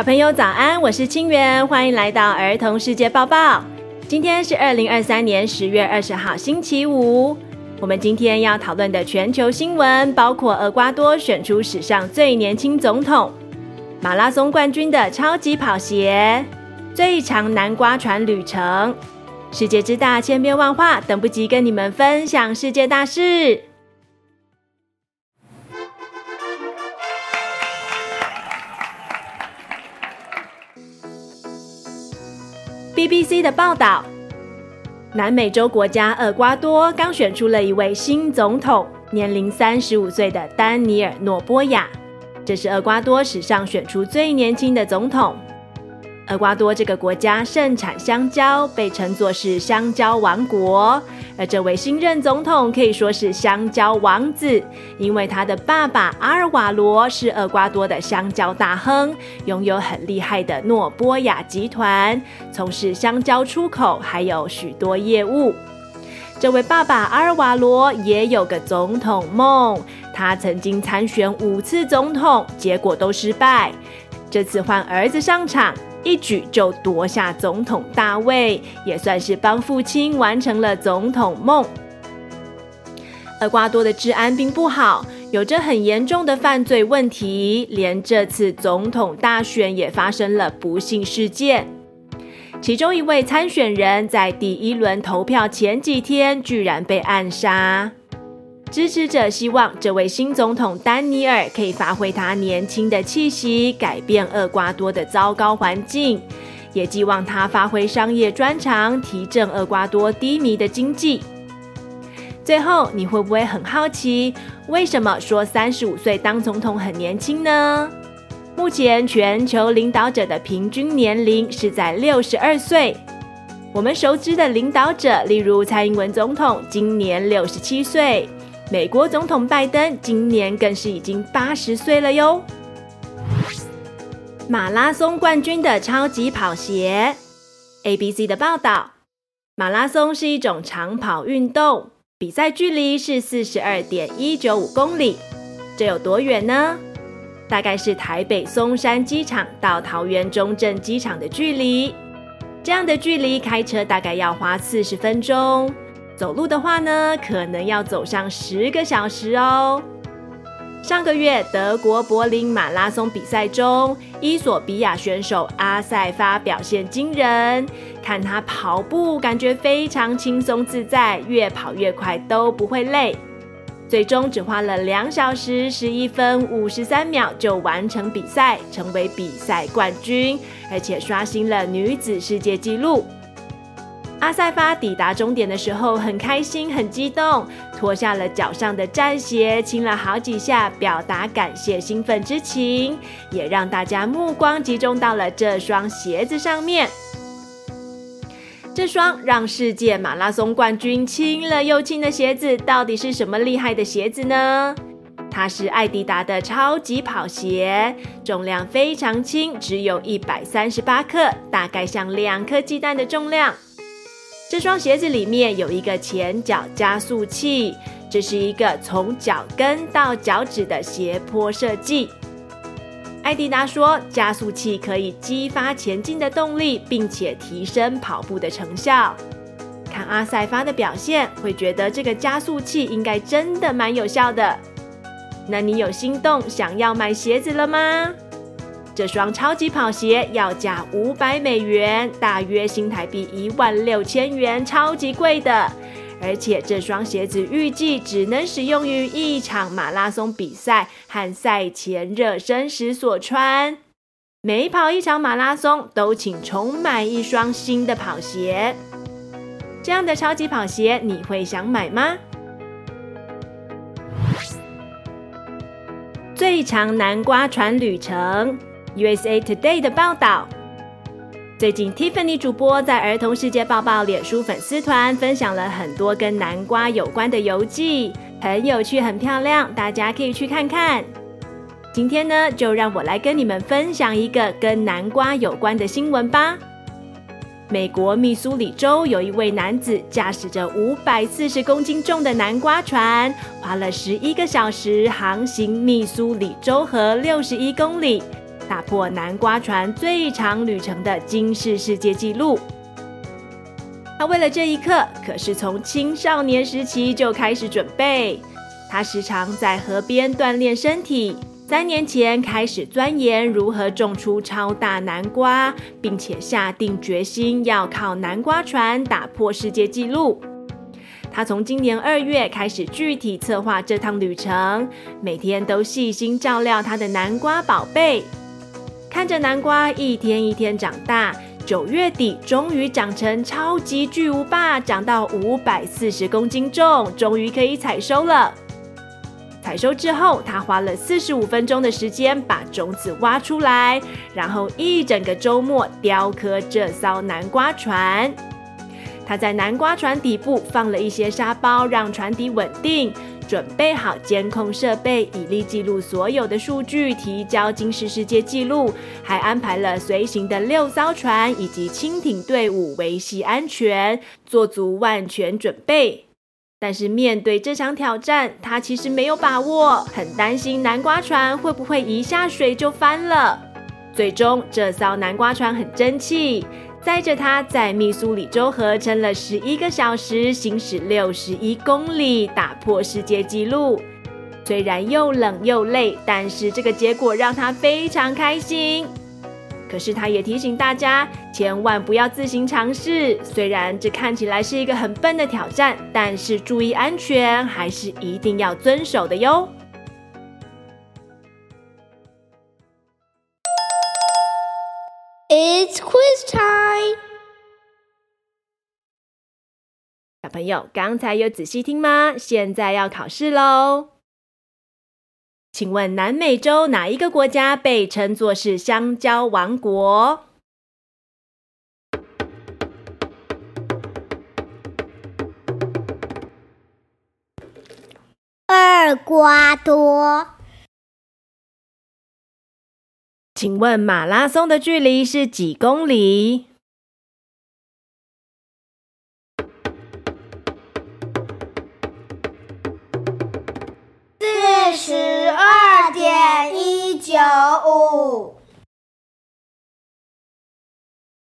小朋友早安，我是清源，欢迎来到儿童世界报报。今天是二零二三年十月二十号，星期五。我们今天要讨论的全球新闻包括：厄瓜多选出史上最年轻总统，马拉松冠军的超级跑鞋，最长南瓜船旅程。世界之大，千变万化，等不及跟你们分享世界大事。BBC 的报道。南美洲国家厄瓜多刚选出了一位新总统，年龄三十五岁的丹尼尔·诺波亚，这是厄瓜多史上选出最年轻的总统。厄瓜多这个国家盛产香蕉，被称作是香蕉王国。而这位新任总统可以说是香蕉王子，因为他的爸爸阿尔瓦罗是厄瓜多的香蕉大亨，拥有很厉害的诺波亚集团，从事香蕉出口，还有许多业务。这位爸爸阿尔瓦罗也有个总统梦，他曾经参选五次总统，结果都失败。这次换儿子上场。一举就夺下总统大位，也算是帮父亲完成了总统梦。厄瓜多的治安并不好，有着很严重的犯罪问题，连这次总统大选也发生了不幸事件。其中一位参选人在第一轮投票前几天，居然被暗杀。支持者希望这位新总统丹尼尔可以发挥他年轻的气息，改变厄瓜多的糟糕环境，也寄望他发挥商业专长，提振厄瓜多低迷的经济。最后，你会不会很好奇，为什么说三十五岁当总统很年轻呢？目前全球领导者的平均年龄是在六十二岁。我们熟知的领导者，例如蔡英文总统，今年六十七岁。美国总统拜登今年更是已经八十岁了哟。马拉松冠军的超级跑鞋，ABC 的报道：马拉松是一种长跑运动，比赛距离是四十二点一九五公里。这有多远呢？大概是台北松山机场到桃园中正机场的距离。这样的距离开车大概要花四十分钟。走路的话呢，可能要走上十个小时哦。上个月德国柏林马拉松比赛中，伊索比亚选手阿塞发表现惊人，看他跑步感觉非常轻松自在，越跑越快都不会累。最终只花了两小时十一分五十三秒就完成比赛，成为比赛冠军，而且刷新了女子世界纪录。阿塞发抵达终点的时候很开心、很激动，脱下了脚上的战鞋，亲了好几下，表达感谢、兴奋之情，也让大家目光集中到了这双鞋子上面。这双让世界马拉松冠军亲了又亲的鞋子，到底是什么厉害的鞋子呢？它是艾迪达的超级跑鞋，重量非常轻，只有一百三十八克，大概像两颗鸡蛋的重量。这双鞋子里面有一个前脚加速器，这是一个从脚跟到脚趾的斜坡设计。艾迪达说，加速器可以激发前进的动力，并且提升跑步的成效。看阿塞发的表现，会觉得这个加速器应该真的蛮有效的。那你有心动想要买鞋子了吗？这双超级跑鞋要价五百美元，大约新台币一万六千元，超级贵的。而且这双鞋子预计只能使用于一场马拉松比赛和赛前热身时所穿。每跑一场马拉松都请重买一双新的跑鞋。这样的超级跑鞋你会想买吗？最长南瓜船旅程。USA Today 的报道，最近 Tiffany 主播在儿童世界报报脸书粉丝团分享了很多跟南瓜有关的游记，很有趣，很漂亮，大家可以去看看。今天呢，就让我来跟你们分享一个跟南瓜有关的新闻吧。美国密苏里州有一位男子驾驶着五百四十公斤重的南瓜船，花了十一个小时航行密苏里州河六十一公里。打破南瓜船最长旅程的金氏世界纪录。他为了这一刻，可是从青少年时期就开始准备。他时常在河边锻炼身体。三年前开始钻研如何种出超大南瓜，并且下定决心要靠南瓜船打破世界纪录。他从今年二月开始具体策划这趟旅程，每天都细心照料他的南瓜宝贝，看着南瓜一天一天长大，九月底终于长成超级巨无霸，长到五百四十公斤重，终于可以采收了。采收之后，他花了四十五分钟的时间把种子挖出来，然后一整个周末雕刻这艘南瓜船。他在南瓜船底部放了一些沙包，让船底稳定，准备好监控设备，以利记录所有的数据，提交金氏世界纪录。还安排了随行的六艘船以及轻艇队伍维系安全，做足万全准备。但是面对这场挑战，他其实没有把握，很担心南瓜船会不会一下水就翻了。最终，这艘南瓜船很争气，载着他在密苏里州河撑了十一个小时，行驶六十一公里，打破世界纪录。虽然又冷又累，但是这个结果让他非常开心。可是他也提醒大家，千万不要自行尝试。虽然这看起来是一个很笨的挑战，但是注意安全还是一定要遵守的哟。It's quiz time！朋友，刚才有仔细听吗？现在要考试喽。请问南美洲哪一个国家被称作是香蕉王国？厄瓜多。请问马拉松的距离是几公里？十二点一九五。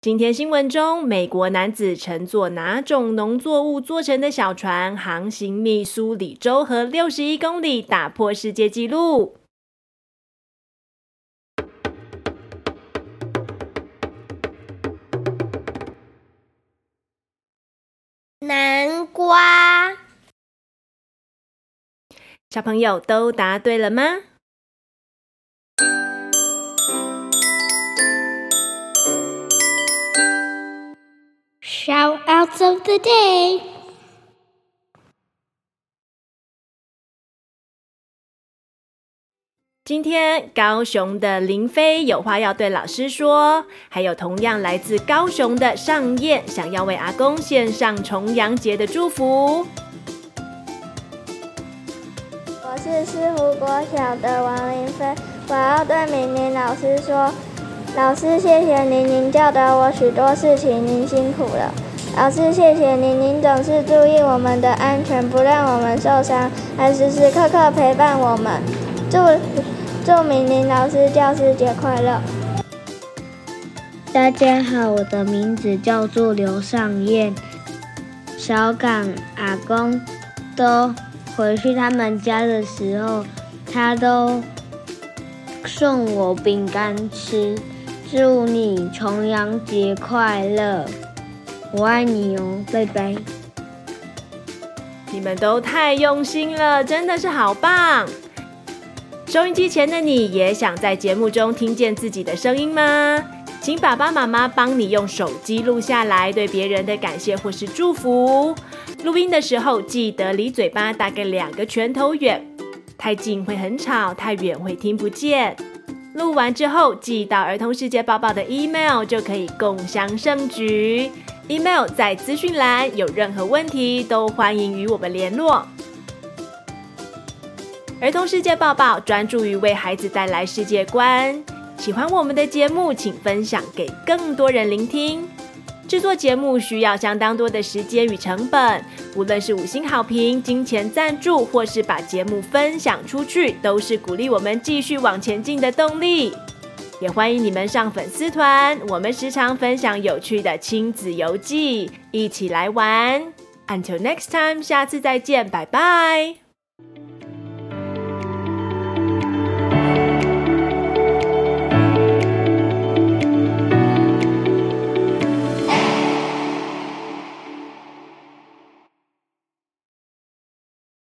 今天新闻中，美国男子乘坐哪种农作物做成的小船航行密苏里州和六十一公里，打破世界纪录？小朋友都答对了吗？Shout-outs of the day。今天高雄的林飞有话要对老师说，还有同样来自高雄的尚燕想要为阿公献上重阳节的祝福。我是师湖国小的王林飞，我要对明宁老师说：“老师，谢谢您，您教导我许多事情，您辛苦了。老师，谢谢您，您总是注意我们的安全，不让我们受伤，还时时刻刻陪伴我们。祝祝明宁老师教师节快乐！”大家好，我的名字叫做刘尚燕，小港阿公都。回去他们家的时候，他都送我饼干吃。祝你重阳节快乐，我爱你哦，拜拜。你们都太用心了，真的是好棒！收音机前的你也想在节目中听见自己的声音吗？请爸爸妈妈帮你用手机录下来对别人的感谢或是祝福。录音的时候记得离嘴巴大概两个拳头远，太近会很吵，太远会听不见。录完之后寄到儿童世界报报的 email 就可以共享盛举。email 在资讯栏，有任何问题都欢迎与我们联络。儿童世界报报专注于为孩子带来世界观。喜欢我们的节目，请分享给更多人聆听。制作节目需要相当多的时间与成本，无论是五星好评、金钱赞助，或是把节目分享出去，都是鼓励我们继续往前进的动力。也欢迎你们上粉丝团，我们时常分享有趣的亲子游记，一起来玩。Until next time，下次再见，拜拜。